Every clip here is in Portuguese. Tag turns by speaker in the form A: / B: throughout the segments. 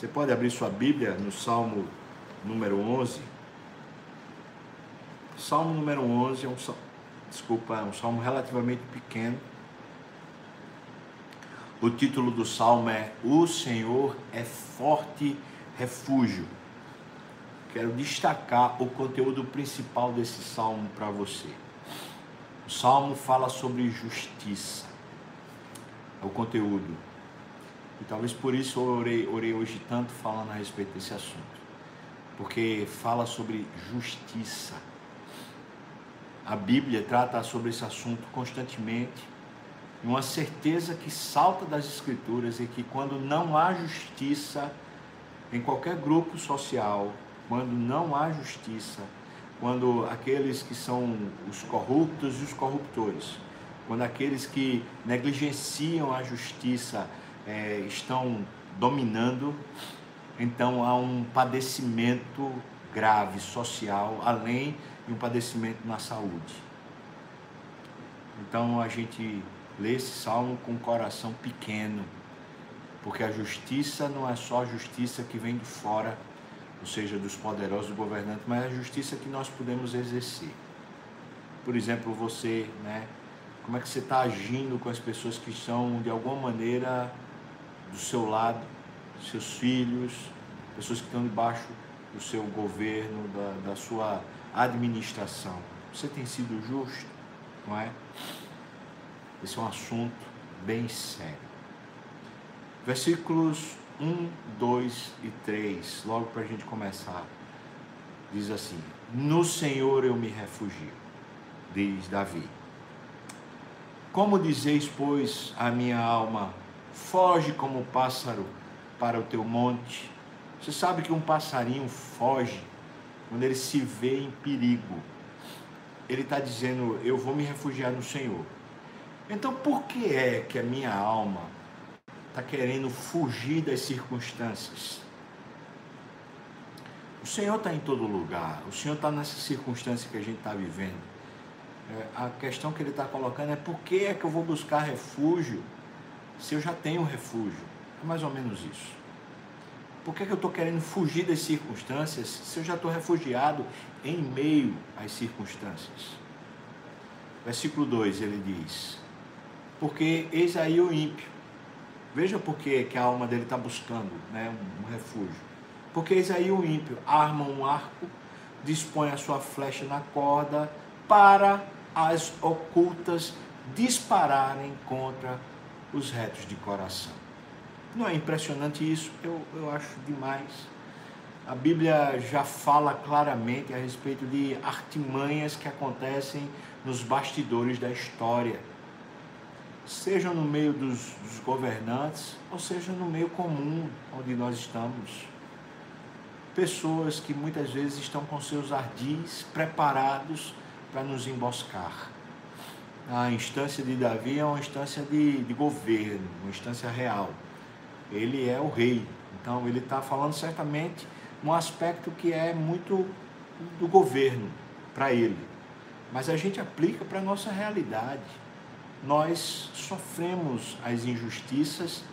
A: Você pode abrir sua Bíblia no Salmo número 11. Salmo número 11 é um desculpa, é um salmo relativamente pequeno. O título do salmo é O Senhor é forte refúgio. Quero destacar o conteúdo principal desse salmo para você. O salmo fala sobre justiça. É o conteúdo. E talvez por isso eu orei, orei hoje tanto falando a respeito desse assunto. Porque fala sobre justiça. A Bíblia trata sobre esse assunto constantemente. E uma certeza que salta das Escrituras é que quando não há justiça em qualquer grupo social, quando não há justiça, quando aqueles que são os corruptos e os corruptores, quando aqueles que negligenciam a justiça é, estão dominando, então há um padecimento grave social, além de um padecimento na saúde. Então a gente lê esse salmo com o coração pequeno, porque a justiça não é só a justiça que vem de fora, ou seja, dos poderosos governantes, mas a justiça que nós podemos exercer. Por exemplo, você, né? Como é que você está agindo com as pessoas que estão de alguma maneira do seu lado, seus filhos, pessoas que estão debaixo do seu governo, da, da sua administração. Você tem sido justo, não é? Esse é um assunto bem sério. Versículos 1, 2 e 3, logo para a gente começar, diz assim: No Senhor eu me refugio, diz Davi. Como dizeis, pois, a minha alma, foge como pássaro para o teu monte. Você sabe que um passarinho foge quando ele se vê em perigo. Ele está dizendo: Eu vou me refugiar no Senhor. Então, por que é que a minha alma está querendo fugir das circunstâncias? O Senhor está em todo lugar, o Senhor está nessa circunstância que a gente está vivendo. É, a questão que ele está colocando é por que é que eu vou buscar refúgio se eu já tenho refúgio? É mais ou menos isso. Por que, é que eu estou querendo fugir das circunstâncias se eu já estou refugiado em meio às circunstâncias? Versículo 2 ele diz: Porque eis aí o ímpio. Veja por que, a alma dele está buscando né, um, um refúgio. Porque eis aí o ímpio arma um arco, dispõe a sua flecha na corda para as ocultas dispararem contra os retos de coração. Não é impressionante isso? Eu, eu acho demais. A Bíblia já fala claramente a respeito de artimanhas que acontecem nos bastidores da história, seja no meio dos, dos governantes, ou seja no meio comum onde nós estamos. Pessoas que muitas vezes estão com seus ardis preparados para nos emboscar a instância de Davi é uma instância de, de governo, uma instância real. Ele é o rei. Então ele está falando certamente um aspecto que é muito do governo para ele. Mas a gente aplica para a nossa realidade. Nós sofremos as injustiças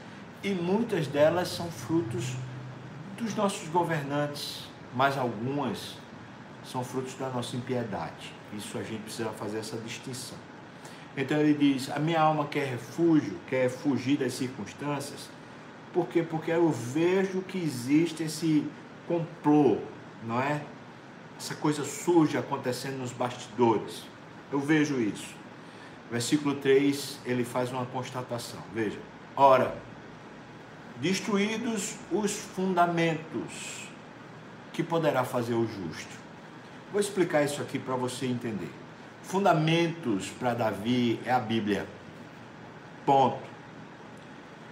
A: e muitas delas são frutos dos nossos governantes, mas algumas são frutos da nossa impiedade. Isso a gente precisa fazer essa distinção. Então ele diz: a minha alma quer refúgio, quer fugir das circunstâncias. Por quê? Porque eu vejo que existe esse complô, não é? Essa coisa suja acontecendo nos bastidores. Eu vejo isso. Versículo 3, ele faz uma constatação. Veja. Ora, destruídos os fundamentos, que poderá fazer o justo? Vou explicar isso aqui para você entender fundamentos para Davi é a Bíblia. Ponto.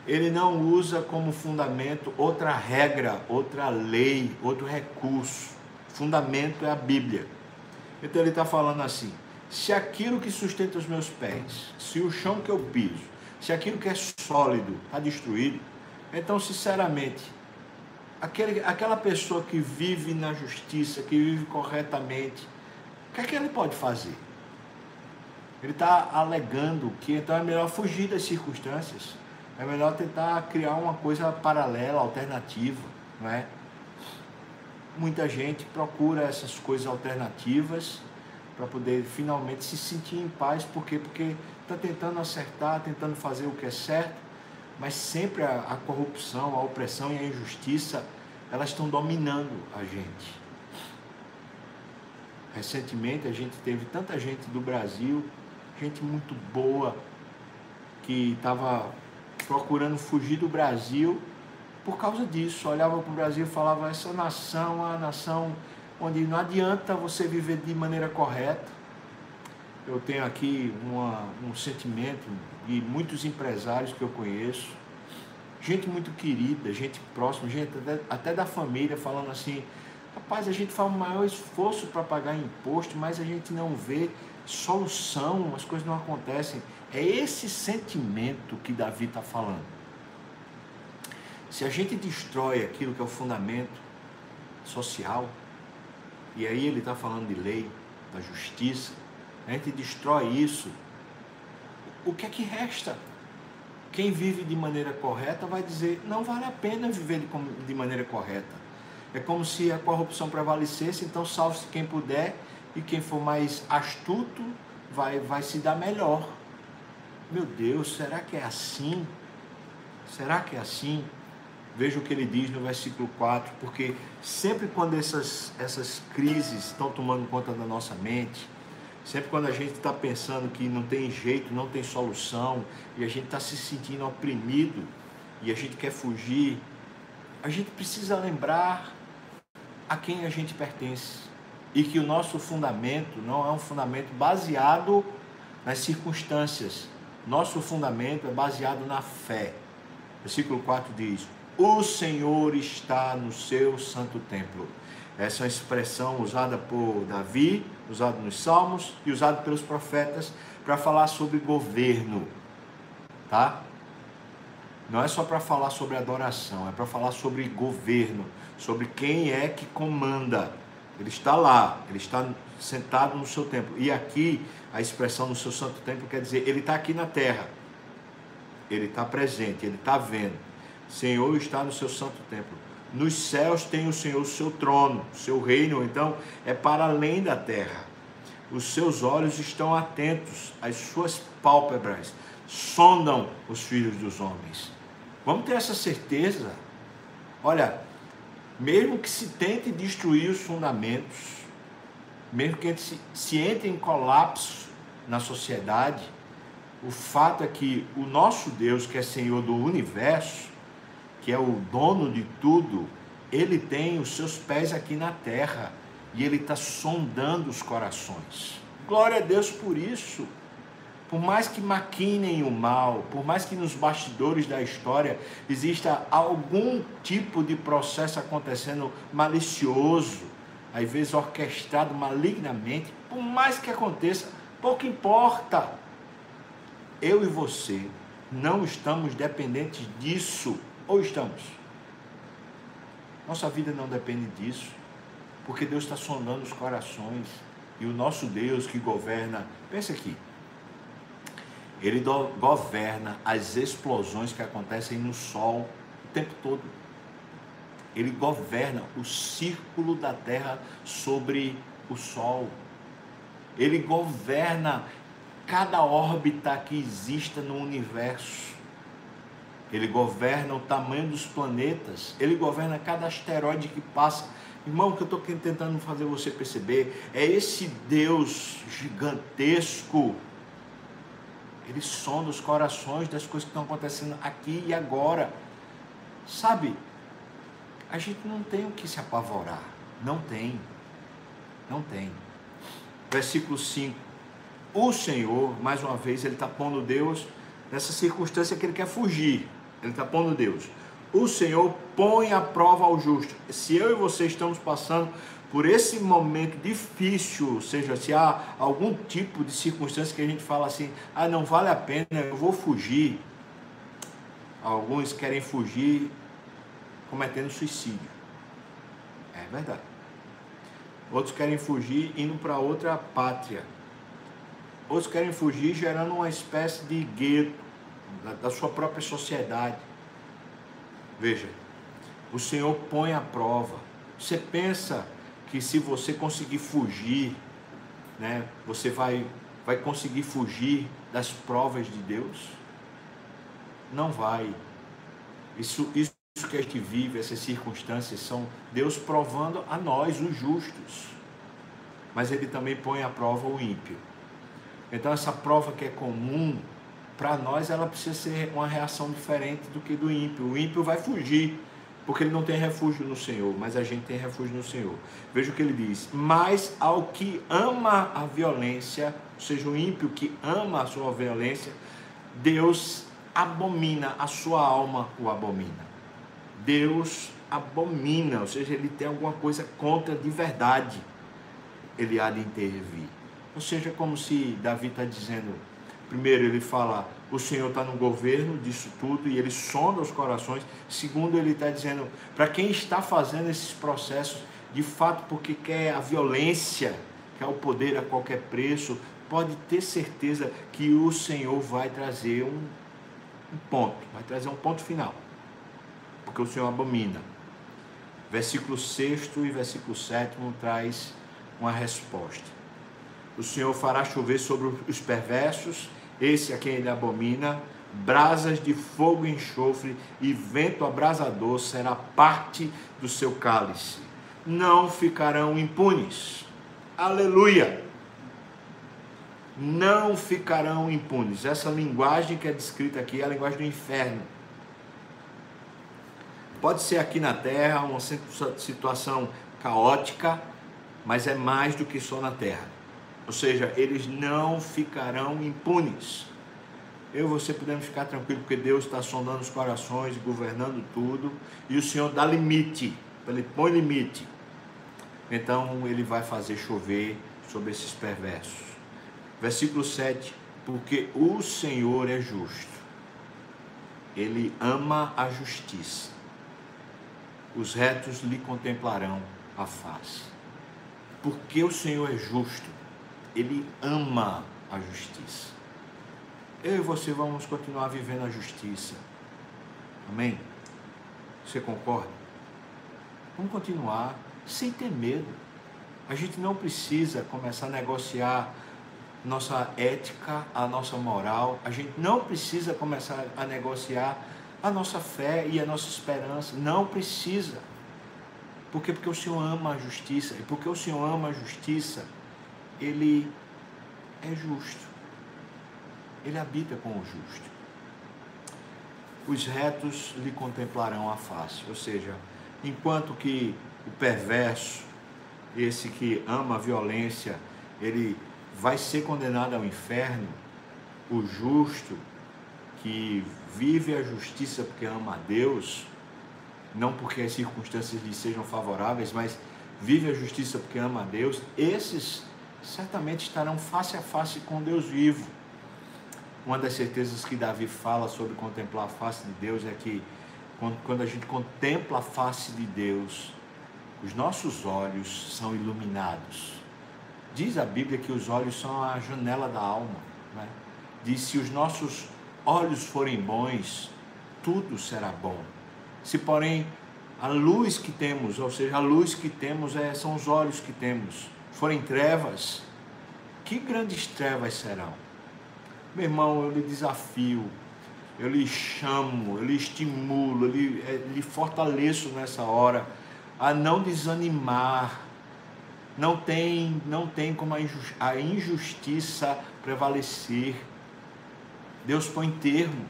A: Ele não usa como fundamento outra regra, outra lei, outro recurso. Fundamento é a Bíblia. Então ele está falando assim: se aquilo que sustenta os meus pés, se o chão que eu piso, se aquilo que é sólido está destruído, então, sinceramente, aquele, aquela pessoa que vive na justiça, que vive corretamente, o que é que ele pode fazer? Ele está alegando que então é melhor fugir das circunstâncias, é melhor tentar criar uma coisa paralela, alternativa. não é? Muita gente procura essas coisas alternativas para poder finalmente se sentir em paz, por quê? Porque está tentando acertar, tentando fazer o que é certo, mas sempre a, a corrupção, a opressão e a injustiça, elas estão dominando a gente. Recentemente a gente teve tanta gente do Brasil, gente muito boa, que estava procurando fugir do Brasil por causa disso. Olhava para o Brasil e falava: essa nação é uma nação onde não adianta você viver de maneira correta. Eu tenho aqui uma, um sentimento de muitos empresários que eu conheço, gente muito querida, gente próxima, gente até, até da família, falando assim: rapaz, a gente faz o maior esforço para pagar imposto, mas a gente não vê solução, as coisas não acontecem. É esse sentimento que Davi está falando. Se a gente destrói aquilo que é o fundamento social, e aí ele está falando de lei, da justiça, a gente destrói isso, o que é que resta? Quem vive de maneira correta vai dizer, não vale a pena viver de, maneira correta. É como se a corrupção prevalecesse, então salve-se quem puder e quem for mais astuto vai, vai se dar melhor. Meu Deus, será que é assim? Será que é assim? Veja o que ele diz no versículo 4, porque sempre quando essas, essas crises estão tomando conta da nossa mente, sempre quando a gente está pensando que não tem jeito, não tem solução, e a gente está se sentindo oprimido, e a gente quer fugir, a gente precisa lembrar a quem a gente pertence e que o nosso fundamento não é um fundamento baseado nas circunstâncias. Nosso fundamento é baseado na fé. Versículo 4 diz: O Senhor está no seu santo templo. Essa é uma expressão usada por Davi, usada nos Salmos e usada pelos profetas para falar sobre governo, tá? Não é só para falar sobre adoração, é para falar sobre governo, sobre quem é que comanda. Ele está lá, ele está sentado no seu templo. E aqui, a expressão no seu santo templo quer dizer, ele está aqui na terra. Ele está presente, ele está vendo. Senhor está no seu santo templo. Nos céus tem o Senhor o seu trono, seu reino, então, é para além da terra. Os seus olhos estão atentos, as suas pálpebras sondam os filhos dos homens. Vamos ter essa certeza. Olha, mesmo que se tente destruir os fundamentos, mesmo que se, se entre em colapso na sociedade, o fato é que o nosso Deus, que é Senhor do universo, que é o dono de tudo, ele tem os seus pés aqui na terra e ele está sondando os corações. Glória a Deus por isso. Por mais que maquinem o mal, por mais que nos bastidores da história exista algum tipo de processo acontecendo malicioso, às vezes orquestrado malignamente, por mais que aconteça, pouco importa. Eu e você não estamos dependentes disso, ou estamos? Nossa vida não depende disso, porque Deus está sondando os corações e o nosso Deus que governa. Pense aqui, ele do, governa as explosões que acontecem no Sol o tempo todo. Ele governa o círculo da Terra sobre o Sol. Ele governa cada órbita que exista no universo. Ele governa o tamanho dos planetas. Ele governa cada asteroide que passa. Irmão, o que eu estou tentando fazer você perceber é esse Deus gigantesco ele sonda os corações das coisas que estão acontecendo aqui e agora. Sabe, a gente não tem o que se apavorar. Não tem. Não tem. Versículo 5. O Senhor, mais uma vez, ele está pondo Deus nessa circunstância que ele quer fugir. Ele está pondo Deus. O Senhor põe à prova ao justo. Se eu e você estamos passando por esse momento difícil, seja, se há algum tipo de circunstância que a gente fala assim, ah, não vale a pena, eu vou fugir. Alguns querem fugir cometendo suicídio. É verdade. Outros querem fugir indo para outra pátria. Outros querem fugir gerando uma espécie de gueto da, da sua própria sociedade. Veja, O Senhor põe à prova. Você pensa que se você conseguir fugir, né, você vai, vai conseguir fugir das provas de Deus? Não vai. Isso, isso que a gente vive, essas circunstâncias, são Deus provando a nós, os justos. Mas Ele também põe à prova o ímpio. Então, essa prova que é comum, para nós, ela precisa ser uma reação diferente do que do ímpio. O ímpio vai fugir, porque ele não tem refúgio no Senhor, mas a gente tem refúgio no Senhor. Veja o que ele diz: Mas ao que ama a violência, ou seja, o ímpio que ama a sua violência, Deus abomina, a sua alma o abomina. Deus abomina, ou seja, ele tem alguma coisa contra de verdade, ele há de intervir. Ou seja, como se Davi está dizendo, primeiro ele fala, o Senhor está no governo disso tudo e ele sonda os corações. Segundo, ele está dizendo, para quem está fazendo esses processos, de fato porque quer a violência, quer o poder a qualquer preço, pode ter certeza que o Senhor vai trazer um, um ponto, vai trazer um ponto final. Porque o Senhor abomina. Versículo 6 e versículo 7 traz uma resposta. O Senhor fará chover sobre os perversos, esse a quem ele abomina, brasas de fogo e enxofre e vento abrasador será parte do seu cálice. Não ficarão impunes. Aleluia! Não ficarão impunes. Essa linguagem que é descrita aqui é a linguagem do inferno. Pode ser aqui na terra uma situação caótica, mas é mais do que só na terra. Ou seja, eles não ficarão impunes. Eu e você podemos ficar tranquilos porque Deus está sondando os corações, governando tudo, e o Senhor dá limite, ele põe limite. Então ele vai fazer chover sobre esses perversos. Versículo 7: Porque o Senhor é justo, ele ama a justiça, os retos lhe contemplarão a face. Porque o Senhor é justo, ele ama a justiça. Eu e você vamos continuar vivendo a justiça. Amém? Você concorda? Vamos continuar sem ter medo. A gente não precisa começar a negociar nossa ética, a nossa moral. A gente não precisa começar a negociar a nossa fé e a nossa esperança. Não precisa. Por quê? Porque o Senhor ama a justiça. E porque o Senhor ama a justiça, ele é justo. Ele habita com o justo. Os retos lhe contemplarão a face, ou seja, enquanto que o perverso, esse que ama a violência, ele vai ser condenado ao inferno, o justo que vive a justiça porque ama a Deus, não porque as circunstâncias lhe sejam favoráveis, mas vive a justiça porque ama a Deus, esses certamente estarão face a face com Deus vivo. Uma das certezas que Davi fala sobre contemplar a face de Deus é que quando a gente contempla a face de Deus, os nossos olhos são iluminados. Diz a Bíblia que os olhos são a janela da alma. Né? Diz: se os nossos olhos forem bons, tudo será bom. Se, porém, a luz que temos, ou seja, a luz que temos é, são os olhos que temos, forem trevas, que grandes trevas serão? Meu irmão, eu lhe desafio, eu lhe chamo, eu lhe estimulo, eu lhe, eu eh, lhe fortaleço nessa hora a não desanimar. Não tem, não tem como a injustiça prevalecer. Deus põe termo.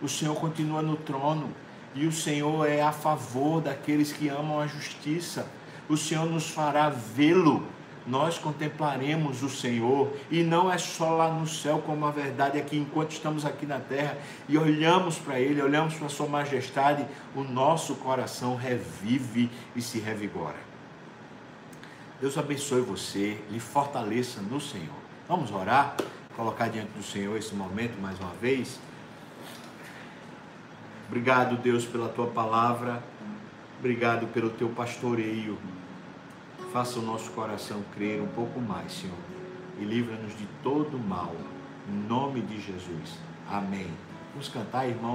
A: O Senhor continua no trono. E o Senhor é a favor daqueles que amam a justiça. O Senhor nos fará vê-lo nós contemplaremos o Senhor e não é só lá no céu, como a verdade é que enquanto estamos aqui na terra e olhamos para Ele, olhamos para Sua majestade, o nosso coração revive e se revigora. Deus abençoe você, lhe fortaleça no Senhor. Vamos orar, colocar diante do Senhor esse momento mais uma vez. Obrigado, Deus, pela tua palavra. Obrigado pelo teu pastoreio. Faça o nosso coração crer um pouco mais, Senhor, e livra-nos de todo mal. Em nome de Jesus. Amém. Vamos cantar, irmãos.